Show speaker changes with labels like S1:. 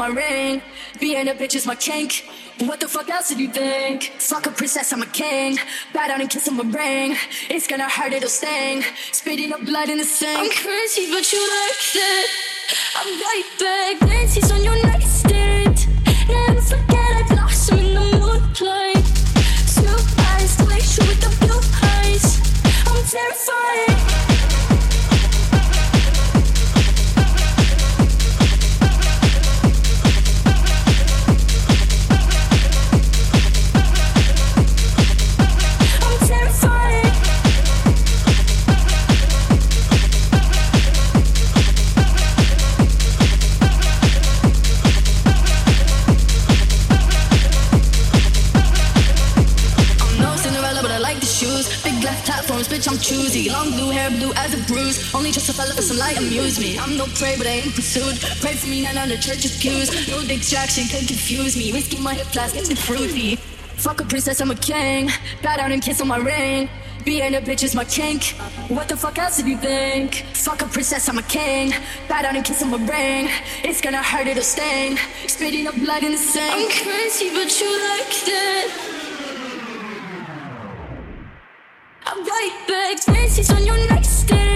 S1: my ring. Being a bitch is my kink. What the fuck else did you think? Fuck a princess, I'm a king. Bow down and kiss on my ring. It's gonna hurt, it'll sting. Spitting up blood in the sink. I'm crazy, but you like it. I'm right back, Nancy's on your nightstand. Prey, but I ain't pursued. Pray for me, not on the church's pews. No distraction can confuse me. Whiskey, my hip flask, it's fruity. Fuck a princess, I'm a king. Bow down and kiss on my ring. Being a bitch is my kink. What the fuck else did you think? Fuck a princess, I'm a king. Bow down and kiss on my ring. It's gonna hurt, it'll sting. Spitting up blood in the sink. I'm crazy, but you like that. I'm right back, Nancy's on your nightstand.